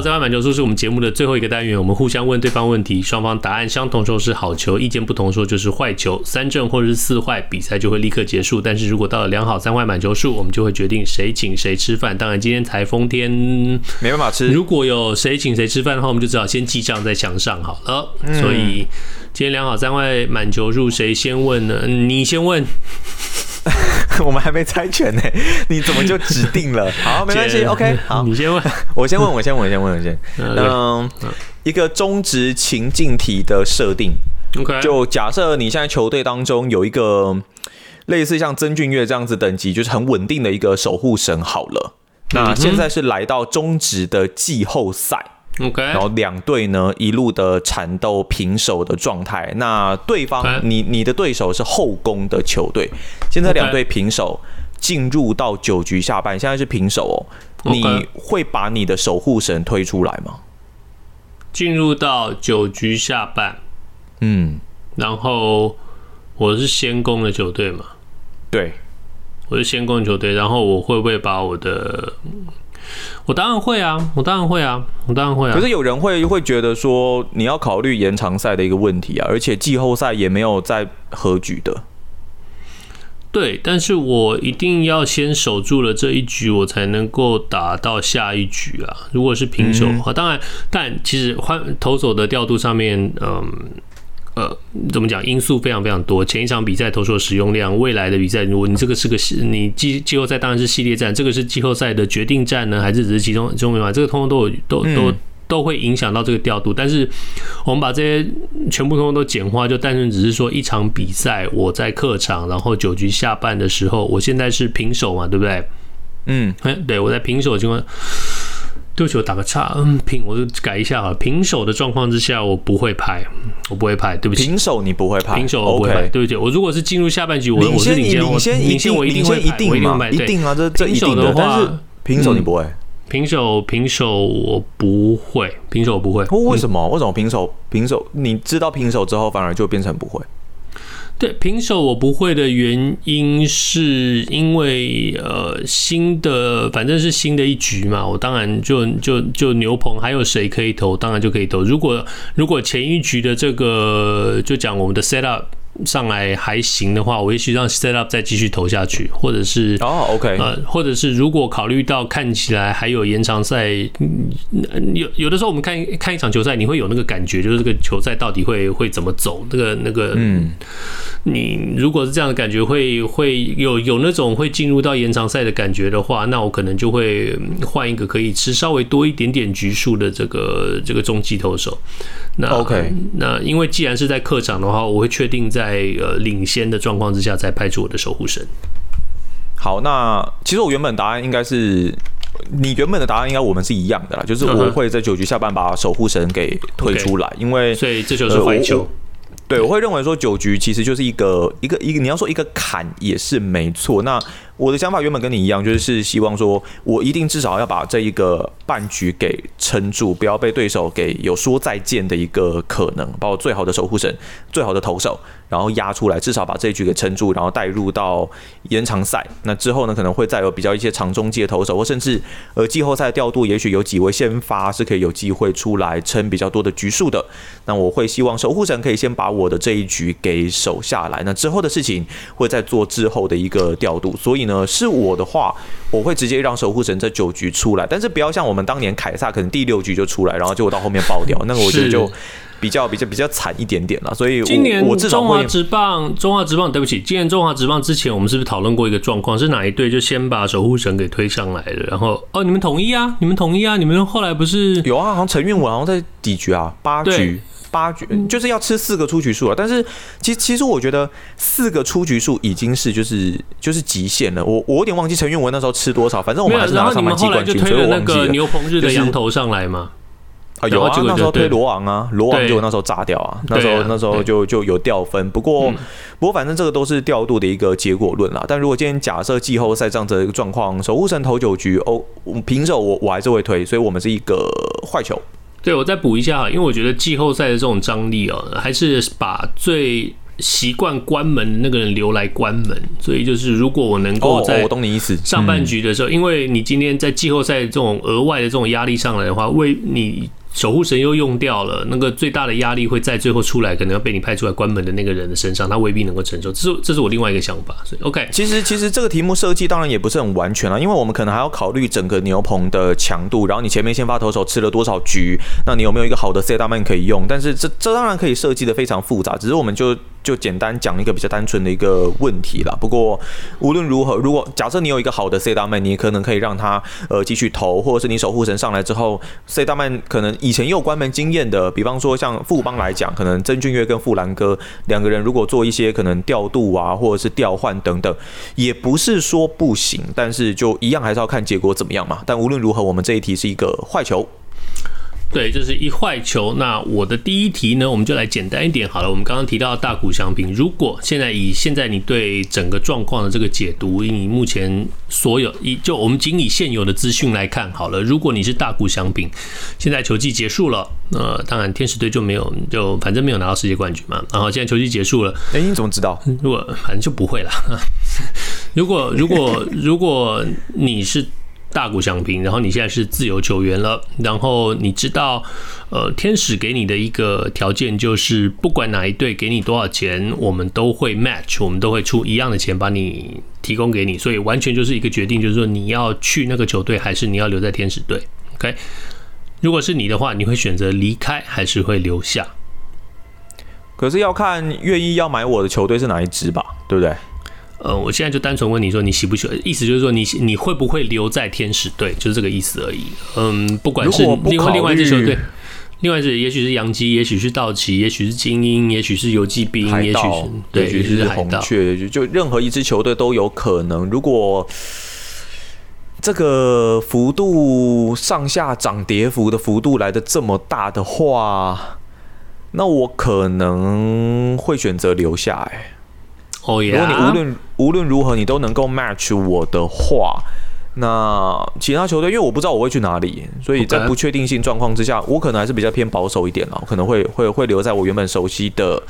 三坏满球数是我们节目的最后一个单元，我们互相问对方问题，双方答案相同说是好球，意见不同说就是坏球，三正或者是四坏，比赛就会立刻结束。但是如果到了两好三坏满球数，我们就会决定谁请谁吃饭。当然今天台风天没办法吃，如果有谁请谁吃饭的话，我们就只好先记账在墙上好了。所以今天两好三坏满球数，谁先问呢？你先问。我们还没猜拳呢，你怎么就指定了？好，没关系，OK，好，你先问，我先问，我先问，我先问，我先。嗯，一个中职情境题的设定，OK，就假设你现在球队当中有一个类似像曾俊岳这样子等级，就是很稳定的一个守护神。好了，那现在是来到中职的季后赛。OK，然后两队呢一路的缠斗平手的状态，那对方.你你的对手是后攻的球队，现在两队平手进入到九局下半，现在是平手哦。你会把你的守护神推出来吗？进入到九局下半，嗯，然后我是先攻的球队嘛，对，我是先攻球队，然后我会不会把我的我当然会啊，我当然会啊，我当然会啊。可是有人会会觉得说，你要考虑延长赛的一个问题啊，而且季后赛也没有在和局的。对，但是我一定要先守住了这一局，我才能够打到下一局啊。如果是平手的话，当然，但其实换投手的调度上面，嗯。呃，怎么讲？因素非常非常多。前一场比赛投手使用量，未来的比赛，如果你这个是个你季季后赛当然是系列战，这个是季后赛的决定战呢，还是只是其中中嘛？这个通通都有都都都会影响到这个调度。但是我们把这些全部通通都简化，就单纯只是说一场比赛，我在客场，然后九局下半的时候，我现在是平手嘛，对不对？嗯，对，我在平手的情况。对不起，我打个岔，嗯，平我就改一下啊。平手的状况之下，我不会拍，我不会拍。对不起，平手你不会拍，平手我不会拍。对不起，我如果是进入下半局，我我是领先，领先，领先，我一定会，一定嘛，一定啊，这这一定的。但是平手你不会，平手平手我不会，平手我不会。为什么？为什么平手平手？你知道平手之后，反而就变成不会？对，平手我不会的原因是因为呃新的反正是新的一局嘛，我当然就就就牛棚还有谁可以投，当然就可以投。如果如果前一局的这个就讲我们的 set up。上来还行的话，我也许让 set up 再继续投下去，或者是哦、oh，OK，呃，或者是如果考虑到看起来还有延长赛，嗯有有的时候我们看看一场球赛，你会有那个感觉，就是这个球赛到底会会怎么走，那个那个，嗯，你如果是这样的感觉，会会有有那种会进入到延长赛的感觉的话，那我可能就会换一个可以吃稍微多一点点局数的这个这个中继投手。那 OK，那因为既然是在客场的话，我会确定在。在呃领先的状况之下，再派出我的守护神。好，那其实我原本答案应该是你原本的答案，应该我们是一样的啦，就是我会在九局下半把守护神给退出来，因为所以这就是坏球。对，我会认为说九局其实就是一个一个一个，你要说一个坎也是没错。那我的想法原本跟你一样，就是希望说我一定至少要把这一个半局给撑住，不要被对手给有说再见的一个可能，把我最好的守护神、最好的投手。然后压出来，至少把这一局给撑住，然后带入到延长赛。那之后呢，可能会再有比较一些长中介投手，或甚至呃季后赛调度，也许有几位先发是可以有机会出来撑比较多的局数的。那我会希望守护神可以先把我的这一局给守下来。那之后的事情会再做之后的一个调度。所以呢，是我的话，我会直接让守护神这九局出来，但是不要像我们当年凯撒可能第六局就出来，然后结果到后面爆掉，那个我觉得就。比较比较比较惨一点点了，所以今年我至少中华职棒，中华职棒，对不起，今年中华职棒之前，我们是不是讨论过一个状况？是哪一队就先把守护神给推上来了，然后哦，你们同意啊？你们同意啊？你们后来不是有啊？好像陈韵文好像在几局啊？八局，八局就是要吃四个出局数啊。但是其实其实我觉得四个出局数已经是就是就是极限了。我我有点忘记陈韵文那时候吃多少，反正我们还是拿上蛮几冠军，就推了那个牛棚日的羊头上来嘛。啊，有啊，那时候推罗昂啊，罗昂就那时候炸掉啊，那时候那时候就就有掉分。不过不过反正这个都是调度的一个结果论啦。但如果今天假设季后赛这样子的一个状况，守护神投九局哦，平手我我还是会推，所以我们是一个坏球。对，我再补一下，因为我觉得季后赛的这种张力哦，还是把最。习惯关门那个人留来关门，所以就是如果我能够在我懂你意思上半局的时候，因为你今天在季后赛这种额外的这种压力上来的话，为你。守护神又用掉了，那个最大的压力会在最后出来，可能要被你派出来关门的那个人的身上，他未必能够承受。这是这是我另外一个想法。所以，OK，其实其实这个题目设计当然也不是很完全啊，因为我们可能还要考虑整个牛棚的强度，然后你前面先发投手吃了多少局，那你有没有一个好的 setup man 可以用？但是这这当然可以设计的非常复杂，只是我们就就简单讲一个比较单纯的一个问题啦。不过无论如何，如果假设你有一个好的 C 大曼你可能可以让他呃继续投，或者是你守护神上来之后，C 大曼可能以前有关门经验的，比方说像富邦来讲，可能曾俊岳跟富兰哥两个人如果做一些可能调度啊，或者是调换等等，也不是说不行，但是就一样还是要看结果怎么样嘛。但无论如何，我们这一题是一个坏球。对，这是一坏球。那我的第一题呢，我们就来简单一点好了。我们刚刚提到大谷翔平，如果现在以现在你对整个状况的这个解读，以目前所有以就我们仅以现有的资讯来看好了，如果你是大谷翔平，现在球季结束了，呃，当然天使队就没有，就反正没有拿到世界冠军嘛。然后现在球季结束了，哎，你怎么知道？如果反正就不会了。如果如果如果你是。大谷翔平，然后你现在是自由球员了，然后你知道，呃，天使给你的一个条件就是，不管哪一队给你多少钱，我们都会 match，我们都会出一样的钱把你提供给你，所以完全就是一个决定，就是说你要去那个球队，还是你要留在天使队？OK，如果是你的话，你会选择离开还是会留下？可是要看愿意要买我的球队是哪一支吧，对不对？呃，我现在就单纯问你说，你喜不喜欢？意思就是说，你你会不会留在天使队？就是这个意思而已。嗯，不管是另外另外一支球队，另外一支也许是洋基，也许是道奇，也许是精英，也许是游骑兵，也许是对，也许是红雀，就任何一支球队都有可能。如果这个幅度上下涨跌幅的幅度来的这么大的话，那我可能会选择留下。哎。Oh? 如果你无论无论如何你都能够 match 我的话，那其他球队因为我不知道我会去哪里，所以在不确定性状况之下，我可能还是比较偏保守一点了，可能会会会留在我原本熟悉的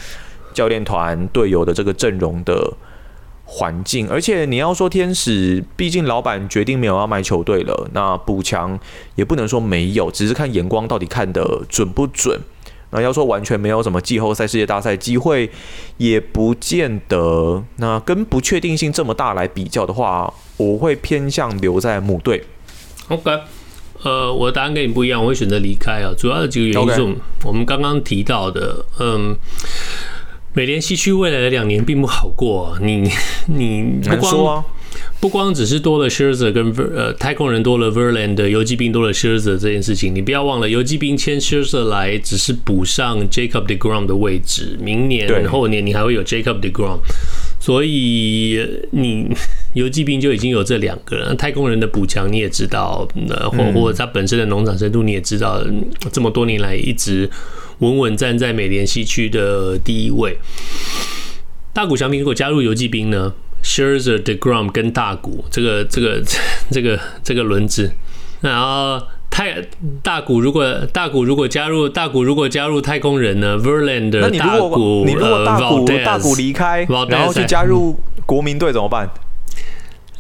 教练团队友的这个阵容的环境。而且你要说天使，毕竟老板决定没有要卖球队了，那补强也不能说没有，只是看眼光到底看得准不准。那要说完全没有什么季后赛、世界大赛机会，也不见得。那跟不确定性这么大来比较的话，我会偏向留在母队。OK，呃，我的答案跟你不一样，我会选择离开啊。主要的几个原因是我们刚刚提到的，嗯，美联西区未来的两年并不好过。你 你不光。不光只是多了 Scherzer 跟呃太空人多了 Verlander，游骑兵多了 Scherzer 这件事情，你不要忘了，游骑兵签 Scherzer 来只是补上 Jacob DeGrom 的位置，明年后年你还会有 Jacob DeGrom，所以你 游骑兵就已经有这两个人，太空人的补强你也知道，呃或或者他本身的农场深度你也知道，这么多年来一直稳稳站在美联西区的第一位。大谷翔平如果加入游骑兵呢？Scherzer、DeGrom 跟大谷，这个这个 这个这个轮子，然后太大谷如果大谷如果加入大谷如果加入太空人呢？Verlander，那你如果你如果大谷大谷离开，然后去加入国民队怎么办？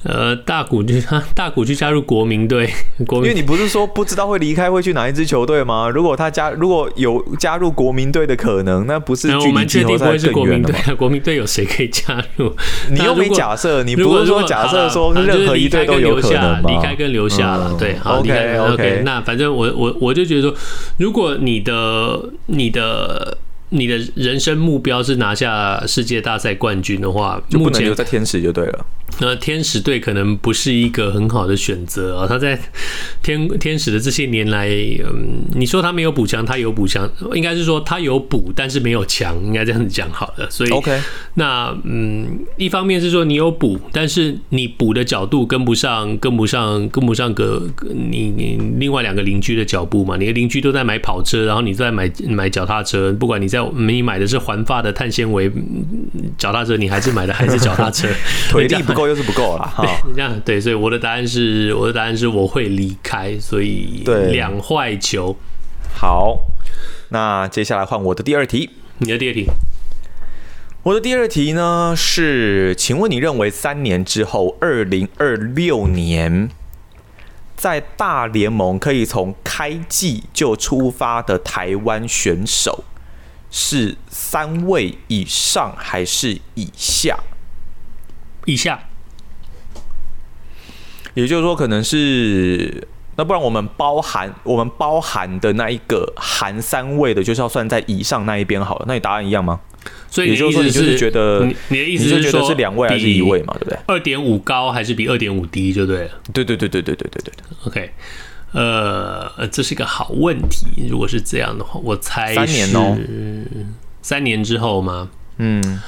呃，大谷就他大谷去加入国民队，国民，因为你不是说不知道会离开会去哪一支球队吗？如果他加如果有加入国民队的可能，那不是距离季后赛更远了吗？国民队有谁可以加入？你又没假设，你不是说假设说任何一队都有可能吗？离开跟留下了，对，好，OK OK。那反正我我我就觉得说，如果你的你的你的人生目标是拿下世界大赛冠军的话，就不能留在天使就对了。那天使队可能不是一个很好的选择啊。他在天天使的这些年来，嗯，你说他没有补强，他有补强，应该是说他有补，但是没有强，应该这样子讲好了。所以，OK，那嗯，一方面是说你有补，但是你补的角度跟不上，跟不上，跟不上个你你另外两个邻居的脚步嘛。你的邻居都在买跑车，然后你在买买脚踏车，不管你在你买的是环发的碳纤维脚踏车，你还是买的还是脚踏车，腿力不够。又是不够了 哈，这样对，所以我的答案是，我的答案是我会离开，所以两坏球。好，那接下来换我的第二题，你的第二题，我的第二题呢是，请问你认为三年之后，二零二六年，在大联盟可以从开季就出发的台湾选手是三位以上还是以下？以下。也就是说，可能是那不然我们包含我们包含的那一个含三位的，就是要算在以上那一边好了。那你答案一样吗？所以也就是说，你就是觉得你的意思是觉得是两位还是一位嘛？对不对？二点五高还是比二点五低就对了。对对对对对对对对。OK，呃，这是一个好问题。如果是这样的话，我猜三年哦，三年之后吗？嗯，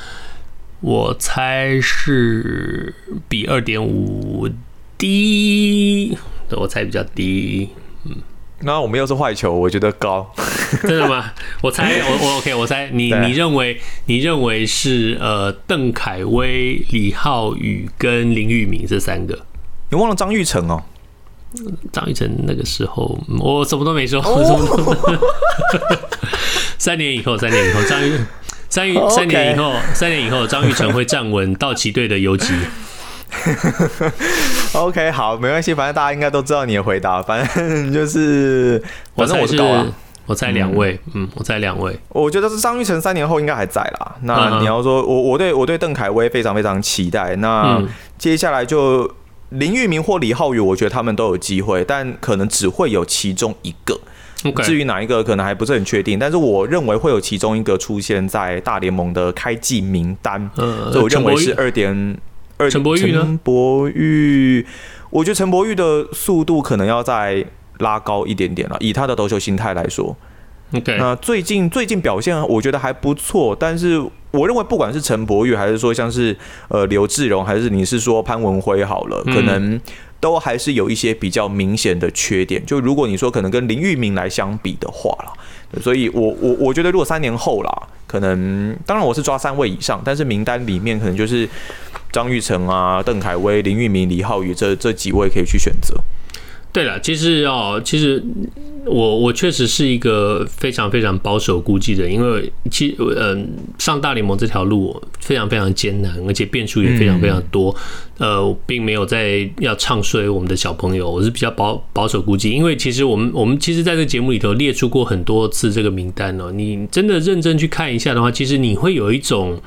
我猜是比二点五。低，我猜比较低。嗯，那我们又是坏球，我觉得高。真的吗？我猜，我我 OK，我猜你你认为你认为是呃邓凯威、李浩宇跟林玉明这三个？你忘了张玉成哦？张玉成那个时候我什么都没说，我什么都没说。三年以后，三年以后，张玉三育三年以后，三年以后，张玉成会站稳道奇队的游击。OK，好，没关系，反正大家应该都知道你的回答。反正就是，反正我是高啊，我在两位，嗯，我在两位。我觉得是张玉成三年后应该还在啦。那你要说，我我对我对邓凯威非常非常期待。那接下来就林玉明或李浩宇，我觉得他们都有机会，但可能只会有其中一个。至于哪一个，可能还不是很确定。但是我认为会有其中一个出现在大联盟的开季名单。嗯，所以我认为是二点。陈柏宇呢？陈柏宇，我觉得陈柏宇的速度可能要再拉高一点点了。以他的投球心态来说，OK。那最近最近表现我觉得还不错，但是我认为不管是陈柏宇，还是说像是呃刘志荣，还是你是说潘文辉好了，可能都还是有一些比较明显的缺点。就如果你说可能跟林玉明来相比的话了，所以我我我觉得如果三年后啦，可能当然我是抓三位以上，但是名单里面可能就是。张玉成啊，邓凯威、林玉明、李浩宇，这这几位可以去选择。对了，其实哦，其实我我确实是一个非常非常保守估计的，因为其实嗯，上大联盟这条路非常非常艰难，而且变数也非常非常多。呃，并没有在要唱衰我们的小朋友，我是比较保保守估计，因为其实我们我们其实在这个节目里头列出过很多次这个名单哦，你真的认真去看一下的话，其实你会有一种。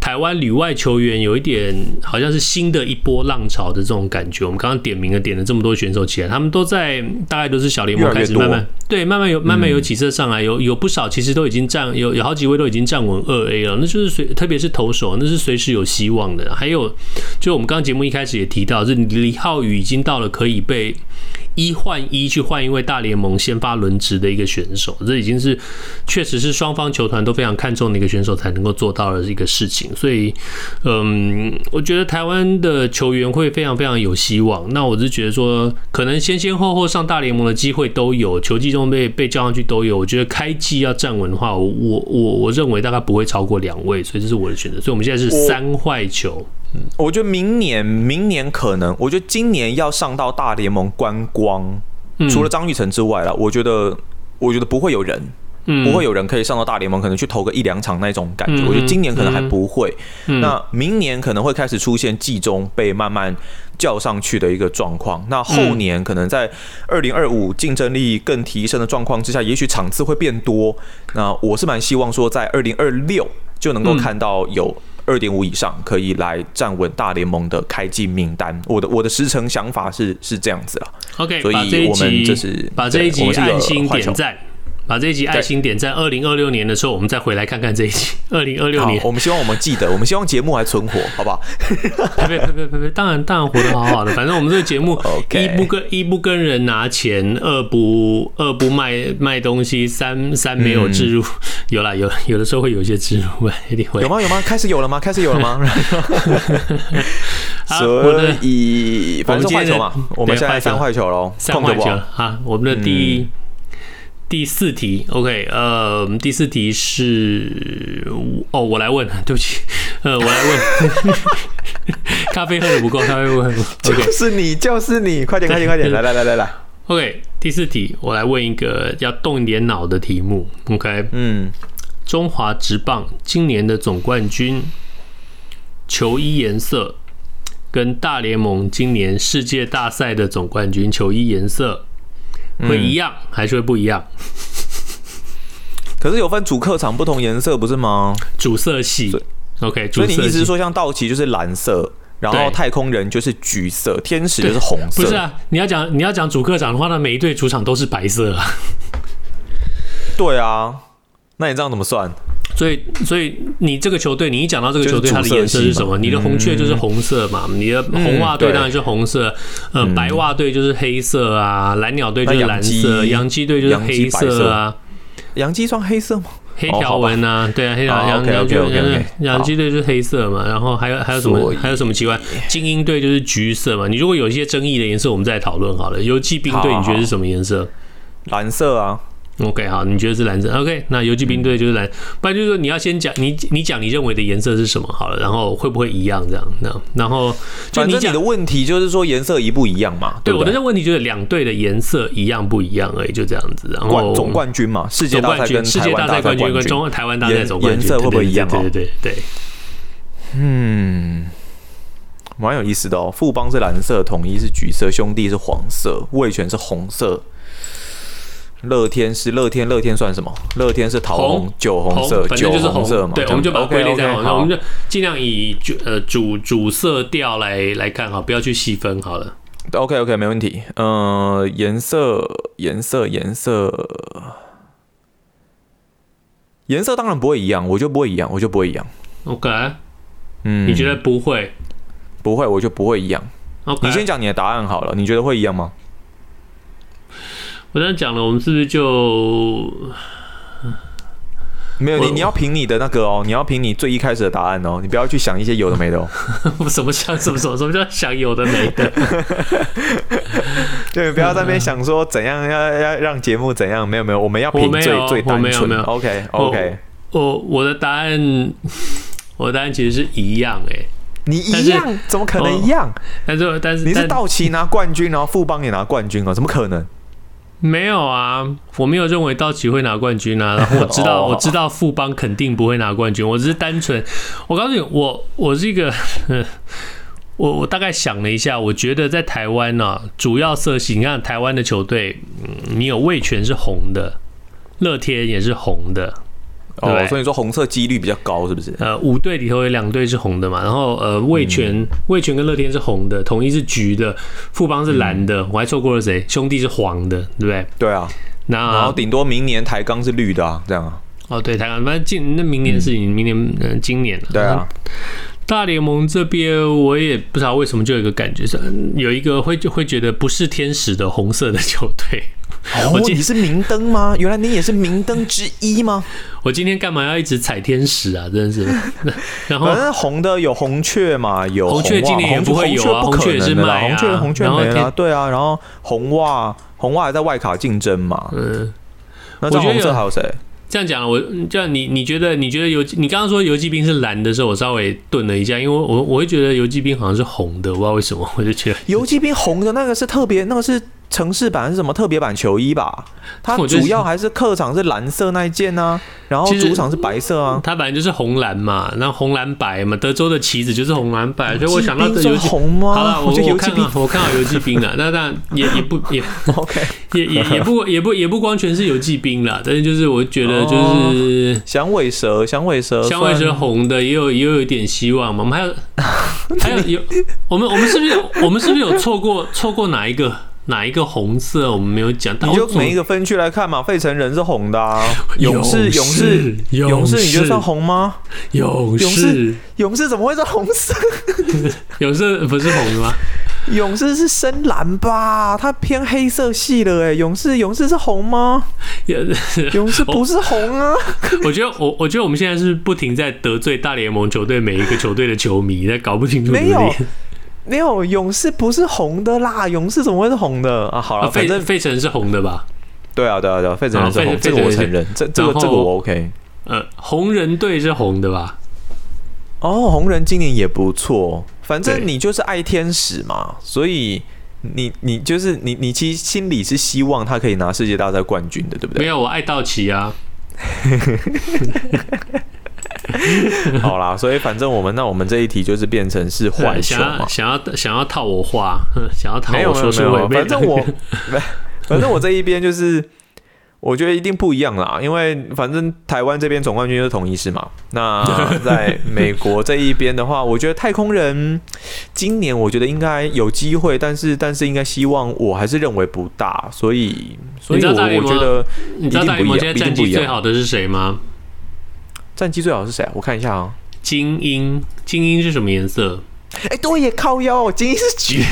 台湾旅外球员有一点好像是新的一波浪潮的这种感觉。我们刚刚点名了，点了这么多选手起来，他们都在大概都是小联盟开始慢慢对，慢慢有慢慢有起色上来，有有不少其实都已经站有有好几位都已经站稳二 A 了，那就是随特别是投手，那是随时有希望的。还有就我们刚刚节目一开始也提到，是李浩宇已经到了可以被一换一去换一位大联盟先发轮值的一个选手，这已经是确实是双方球团都非常看重的一个选手才能够做到的一个事情。所以，嗯，我觉得台湾的球员会非常非常有希望。那我是觉得说，可能先先后后上大联盟的机会都有，球季中被被叫上去都有。我觉得开季要站稳的话，我我我我认为大概不会超过两位，所以这是我的选择。所以我们现在是三坏球。嗯，我觉得明年明年可能，我觉得今年要上到大联盟观光，除了张玉成之外了，我觉得我觉得不会有人。不会有人可以上到大联盟，可能去投个一两场那种感觉。我觉得今年可能还不会，那明年可能会开始出现季中被慢慢叫上去的一个状况。那后年可能在二零二五竞争力更提升的状况之下，也许场次会变多。那我是蛮希望说，在二零二六就能够看到有二点五以上可以来站稳大联盟的开季名单。我的我的时程想法是是这样子了。OK，所以我们这是把这一集按心点赞。把这一集爱心点在二零二六年的时候，我们再回来看看这一集。二零二六年，我们希望我们记得，我们希望节目还存活，好不好？呸呸呸呸呸！当然当然活得好好的，反正我们这个节目.一不跟一不跟人拿钱，二不二不卖卖东西，三三没有置入，嗯、有啦有有的时候会有一些置入，一定会有吗有吗？开始有了吗？开始有了吗？所以反正坏球嘛，我们现在三坏球喽，三坏球啊！我们的第一。嗯第四题，OK，呃，第四题是哦，我来问，对不起，呃，我来问，咖啡喝的不够，咖啡喝不够，就是你，就是你，快点，快点，快点，来来来来来，OK，第四题，我来问一个要动一点脑的题目，OK，嗯，中华职棒今年的总冠军球衣颜色跟大联盟今年世界大赛的总冠军球衣颜色。会一样还是会不一样？可是有分主客场不同颜色不是吗？主色系，OK。所以你意思是说，像道奇就是蓝色，然后太空人就是橘色，天使就是红色？不是啊，你要讲你要讲主客场的话，那每一队主场都是白色啊。对啊，那你这样怎么算？所以，所以你这个球队，你一讲到这个球队，它的颜色是什么？你的红雀就是红色嘛，你的红袜队当然是红色，呃，白袜队就是黑色啊，蓝鸟队就是蓝色，洋基队就是黑色啊。洋基穿黑色吗？黑条纹啊，对啊，黑条洋洋基洋基队就是黑色嘛。然后还有还有什么？还有什么奇怪？精英队就是橘色嘛。你如果有一些争议的颜色，我们再讨论好了。游骑兵队你觉得是什么颜色？蓝色啊。OK，好，你觉得是蓝色？OK，那游击兵队就是蓝，不然就是说你要先讲你你讲你认为的颜色是什么好了，然后会不会一样这样？那然后就你讲的问题就是说颜色一不一样嘛？对，我的这个问题就是两队的颜色一样不一样而已，就这样子。然后总冠军嘛，世界大赛跟世界大赛冠军跟中台湾大赛总冠军颜色会不会一样？对对对对，嗯，蛮有意思的哦。富邦是蓝色，统一是橘色，兄弟是黄色，味全是红色。乐天是乐天，乐天算什么？乐天是桃红酒红色，酒红色嘛？对，我们就把它归类在红色，我们就尽量以主呃主主色调来来看哈，不要去细分好了。OK OK，没问题。呃，颜色颜色颜色颜色当然不会一样，我就不会一样，我就不会一样。OK，嗯，你觉得不会？不会，我就不会一样。OK，你先讲你的答案好了，你觉得会一样吗？我刚才讲了，我们是不是就没有你？你要凭你的那个哦，你要凭你最一开始的答案哦，你不要去想一些有的没的哦。我 什么想什么什么？什么叫想有的没的？对，不要在那边想说怎样要要让节目怎样？没有没有，我们要凭最最单纯。没有 OK OK，我我的答案，我的答案其实是一样哎。你一样？怎么可能一样？但是但是你是道奇拿冠军，然后富邦也拿冠军哦，怎么可能？没有啊，我没有认为道奇会拿冠军啊。然后我知道，我知道富邦肯定不会拿冠军。我只是单纯，我告诉你，我我是一个，我我大概想了一下，我觉得在台湾呢、啊，主要色系，你看台湾的球队，嗯，你有味全是红的，乐天也是红的。哦，所以说红色几率比较高，是不是？呃，五队里头有两队是红的嘛，然后呃，味全、味全跟乐天是红的，统一是橘的，富邦是蓝的，我还错过了谁？兄弟是黄的，对不对？对啊，那然后顶多明年台钢是绿的啊，这样啊。哦，对，台钢，反正今那明年是明年，嗯，今年对啊。大联盟这边我也不知道为什么就有一个感觉是，有一个会就会觉得不是天使的红色的球队。哦，你是明灯吗？原来你也是明灯之一吗？我今天干嘛要一直踩天使啊？真的是。然后，反正红的有红雀嘛，有红雀今年也不会有啊，红雀也是卖啊，红雀红雀没了，对啊。然后红袜红袜还在外卡竞争嘛。嗯。那这红色还有谁？这样讲了，我这样你你觉得你觉得游你刚刚说游骑兵是蓝的时候，我稍微顿了一下，因为我我会觉得游骑兵好像是红的，我不知道为什么，我就觉得游骑兵红的那个是特别，那个是。城市版是什么特别版球衣吧？它主要还是客场是蓝色那一件呢、啊，然后主场是白色啊。它本来就是红蓝嘛，然后红蓝白嘛，德州的旗子就是红蓝白，所以我想到的游骑红吗？好了，我我看到我看到游骑兵了，那当然也也不也 OK，也也也不也不也不光全是游骑兵了，但是就是我觉得就是响尾蛇，响尾蛇，响尾蛇红的也有也有一点希望嘛。我们还有 还有有我们我们是不是有我们是不是有错过错过哪一个？哪一个红色？我们没有讲。你就每一个分区来看嘛。费城人是红的啊，勇士勇士勇士，你觉得算红吗？勇士勇士怎么会是红色？勇士不是红的吗？勇士是深蓝吧？它偏黑色系的哎。勇士勇士是红吗？勇士不是红啊。我觉得我我觉得我们现在是不停在得罪大联盟球队每一个球队的球迷，在搞不清楚。没有。没有，勇士不是红的啦，勇士怎么会是红的啊？好了，反正费城是红的吧？对啊，对啊，对啊，费城是红，这个我承认，这这个这个我 OK。呃，红人队是红的吧？哦，红人今年也不错，反正你就是爱天使嘛，所以你你就是你你其实心里是希望他可以拿世界大赛冠军的，对不对？没有，我爱道奇啊。好啦，所以反正我们那我们这一题就是变成是坏球嘛，想要想要套我话，想要套我说说，反正我 反正我这一边就是我觉得一定不一样啦，因为反正台湾这边总冠军就是统一狮嘛。那在美国这一边的话，我觉得太空人今年我觉得应该有机会，但是但是应该希望我还是认为不大，所以所以我我觉得你知道大联盟现在战绩最好的是谁吗？战绩最好是谁啊？我看一下啊，精英，精英是什么颜色？哎，对耶，靠腰，精英是橘。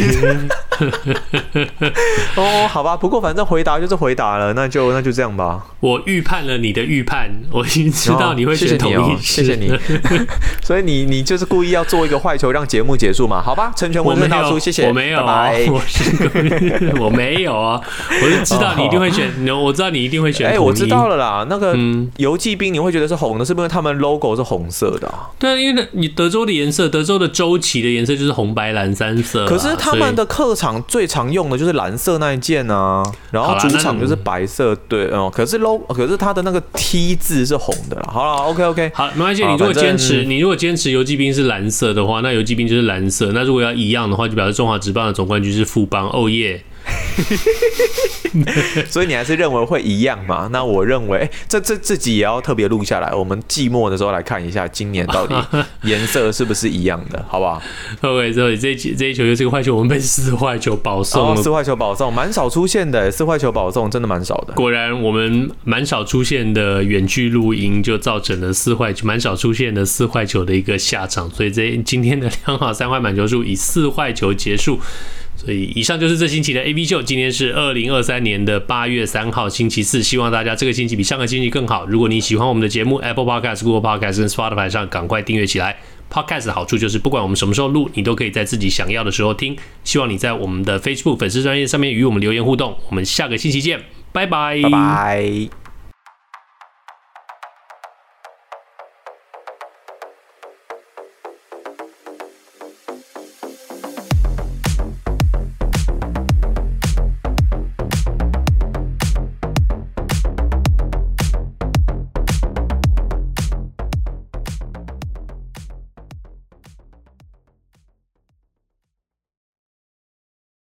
哦，好吧，不过反正回答就是回答了，那就那就这样吧。我预判了你的预判，我已经知道你会选同一狮，谢谢你。所以你你就是故意要做一个坏球，让节目结束嘛？好吧，成全我们大叔，谢谢。我没有，我是 我没有啊，我是知道你一定会选，我知道你一定会选。哎，我知道了啦，那个游骑兵你会觉得是红的，是不是他们 logo 是红色的？对啊，因为你德州的颜色，德州的州旗的颜色就是红白蓝三色。可是他们的客场最常用的就是蓝色那一件啊，然后主场就是白色。对哦，可是 logo，可是它的那个 T 字是红的。好了，OK OK，好，没关系。你如果坚持，你如果坚持游击兵是蓝色的话，那游击兵就是蓝色。那如果要一样的话，就表示中华职棒的总冠军是富邦。哦耶！所以你还是认为会一样嘛？那我认为，欸、这这自己也要特别录下来。我们季末的时候来看一下，今年到底 颜色是不是一样的，好不好？OK，所以这一这一球就是个坏球，我们被四坏球保送，四坏球保送，蛮少出现的。四坏球保送真的蛮少的。果然，我们蛮少出现的远距录音，就造成了四坏球，蛮少出现的四坏球的一个下场。所以这今天的两好三坏满球数以四坏球结束。所以，以上就是这星期的 AV 秀。今天是二零二三年的八月三号，星期四。希望大家这个星期比上个星期更好。如果你喜欢我们的节目，Apple Podcast、Google Podcast 跟 Spotify 上赶快订阅起来。Podcast 的好处就是，不管我们什么时候录，你都可以在自己想要的时候听。希望你在我们的 Facebook 粉丝专页上面与我们留言互动。我们下个星期见，拜拜，拜拜。